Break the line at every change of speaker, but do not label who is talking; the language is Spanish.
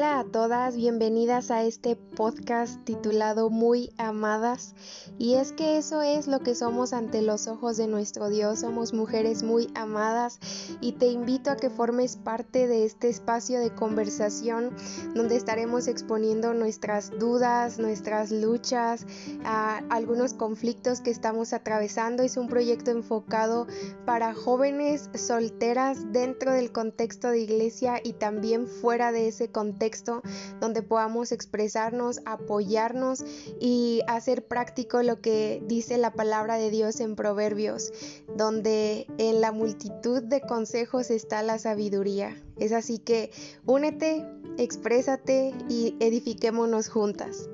Hola a todas, bienvenidas a este podcast titulado Muy Amadas. Y es que eso es lo que somos ante los ojos de nuestro Dios, somos mujeres muy amadas y te invito a que formes parte de este espacio de conversación donde estaremos exponiendo nuestras dudas, nuestras luchas, algunos conflictos que estamos atravesando. Es un proyecto enfocado para jóvenes solteras dentro del contexto de iglesia y también fuera de ese donde podamos expresarnos, apoyarnos y hacer práctico lo que dice la palabra de Dios en Proverbios, donde en la multitud de consejos está la sabiduría. Es así que únete, exprésate y edifiquémonos juntas.